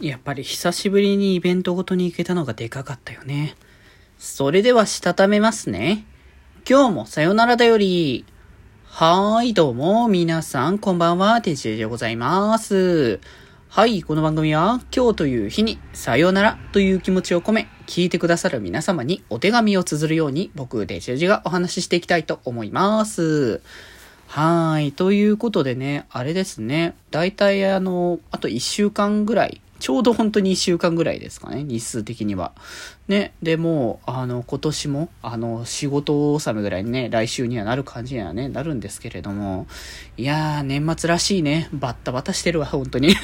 やっぱり久しぶりにイベントごとに行けたのがでかかったよね。それではしたためますね。今日もさよならだより。はーい、どうも、皆さん、こんばんは、てじでございます。はい、この番組は、今日という日に、さよならという気持ちを込め、聞いてくださる皆様にお手紙を綴るように、僕、デジェジがお話ししていきたいと思います。はい。ということでね、あれですね。だいたいあの、あと1週間ぐらいちょうど本当に1週間ぐらいですかね、日数的には。ね、でもあの、今年も、あの、仕事納めぐらいにね、来週にはなる感じにはね、なるんですけれども、いやー、年末らしいね、バッタバタしてるわ、本当に。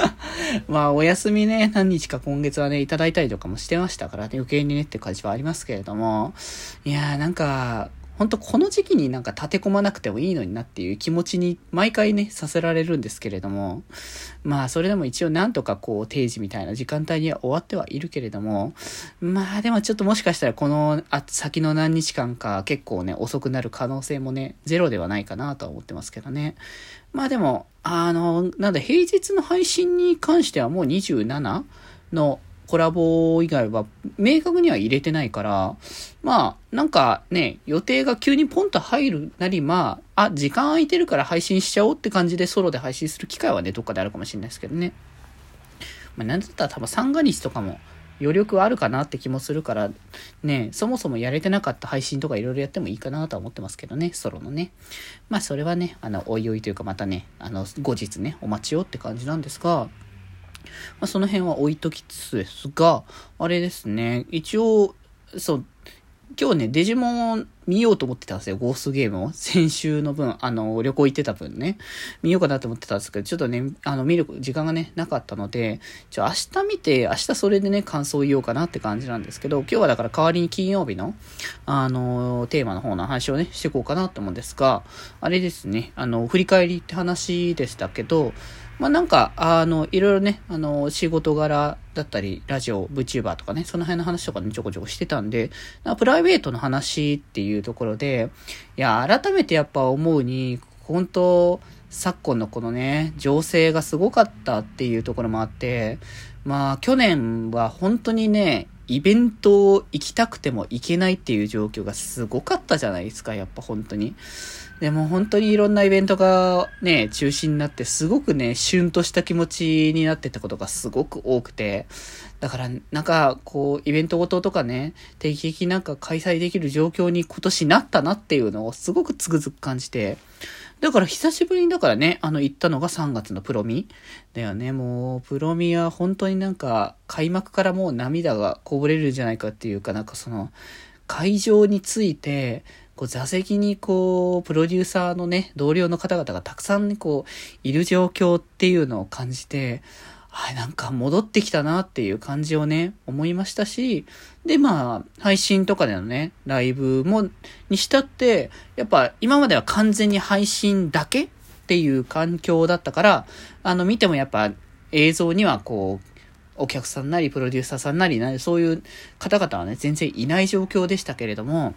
まあ、お休みね、何日か今月はね、いただいたりとかもしてましたからね、余計にねって感じはありますけれども、いやー、なんか、本当この時期になんか立て込まなくてもいいのになっていう気持ちに毎回ね、させられるんですけれども、まあそれでも一応なんとかこう定時みたいな時間帯には終わってはいるけれども、まあでもちょっともしかしたらこの先の何日間か結構ね、遅くなる可能性もね、ゼロではないかなとは思ってますけどね。まあでも、あの、なんだ、平日の配信に関してはもう27のコラボ以外は明確には入れてないから、まあ、なんかね、予定が急にポンと入るなり、まあ、あ、時間空いてるから配信しちゃおうって感じでソロで配信する機会はね、どっかであるかもしれないですけどね。まあ、なんだったら多分三が日とかも余力あるかなって気もするから、ね、そもそもやれてなかった配信とかいろいろやってもいいかなとは思ってますけどね、ソロのね。まあそれはね、あの、おいおいというかまたね、あの、後日ね、お待ちよって感じなんですが、まあ、その辺は置いときつつですが、あれですね、一応、そう、今日ね、デジモン見ようと思ってたんですよ。ゴーストゲームを。先週の分、あの、旅行行ってた分ね。見ようかなと思ってたんですけど、ちょっとね、あの、見る時間がね、なかったので、ちょ、明日見て、明日それでね、感想を言おうかなって感じなんですけど、今日はだから代わりに金曜日の、あの、テーマの方の話をね、していこうかなと思うんですが、あれですね、あの、振り返りって話でしたけど、まあ、なんか、あの、いろいろね、あの、仕事柄だったり、ラジオ、VTuber とかね、その辺の話とかね、ちょこちょこしてたんで、プライベートの話っていううところで、いや、改めてやっぱ思うに、本当昨今のこのね、情勢がすごかったっていうところもあって、まあ、去年は本当にね、イベント行きたくても行けないっていう状況がすごかったじゃないですか、やっぱ本当に。でも本当にいろんなイベントがね、中止になって、すごくね、旬とした気持ちになってたことがすごく多くて、だから、なんか、こう、イベントごととかね、定期的になんか開催できる状況に今年なったなっていうのをすごくつくづく感じて、だから久しぶりにだからね、あの行ったのが3月のプロミだよね。もう、プロミは本当になんか、開幕からもう涙がこぼれるんじゃないかっていうかなんかその、会場について、こう座席にこう、プロデューサーのね、同僚の方々がたくさんこう、いる状況っていうのを感じて、はい、なんか戻ってきたなっていう感じをね、思いましたし、で、まあ、配信とかでのね、ライブも、にしたって、やっぱ今までは完全に配信だけっていう環境だったから、あの、見てもやっぱ映像にはこう、お客さんなり、プロデューサーさんなり、そういう方々はね、全然いない状況でしたけれども、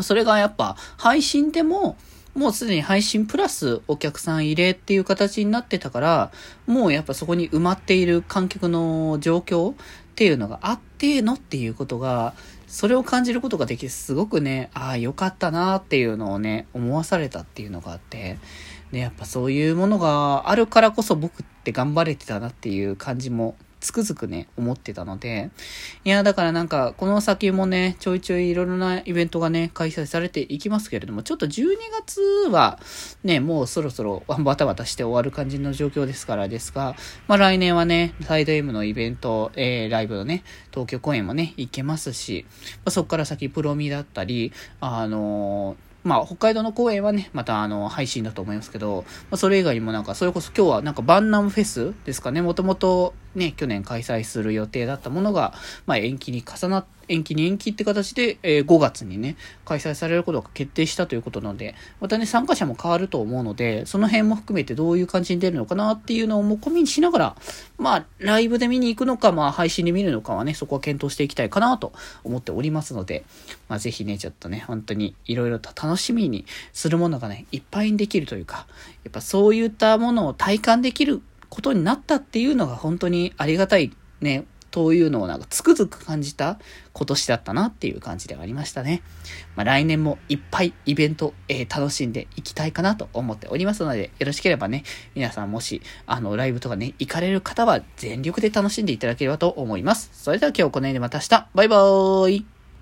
それがやっぱ配信でも、もうすでに配信プラスお客さん入れっていう形になってたから、もうやっぱそこに埋まっている観客の状況っていうのがあってのっていうことが、それを感じることができて、すごくね、ああ、よかったなっていうのをね、思わされたっていうのがあって、で、やっぱそういうものがあるからこそ僕って頑張れてたなっていう感じもつくづくね、思ってたので、いや、だからなんか、この先もね、ちょいちょいいろいろなイベントがね、開催されていきますけれども、ちょっと12月は、ね、もうそろそろバタバタして終わる感じの状況ですからですが、まあ来年はね、サイド M のイベント、えー、ライブのね、東京公演もね、行けますし、まあ、そこから先プロミだったり、あのーまあ、北海道の公演はね、またあの、配信だと思いますけど、まあ、それ以外にもなんか、それこそ今日はなんかバンナムフェスですかね、もともとね、去年開催する予定だったものが、まあ、延期に重なって延期に延期って形で、えー、5月にね、開催されることが決定したということなので、またね、参加者も変わると思うので、その辺も含めてどういう感じに出るのかなっていうのをも込みにしながら、まあ、ライブで見に行くのか、まあ、配信で見るのかはね、そこは検討していきたいかなと思っておりますので、まあ、ぜひね、ちょっとね、本当にいろいろと楽しみにするものがね、いっぱいにできるというか、やっぱそういったものを体感できることになったっていうのが本当にありがたいね、というのをなんかつくづく感じた今年だったなっていう感じではありましたね。まあ、来年もいっぱいイベント、えー、楽しんでいきたいかなと思っておりますので、よろしければね、皆さんもし、あの、ライブとかね、行かれる方は全力で楽しんでいただければと思います。それでは今日この辺でまた明日、バイバーイ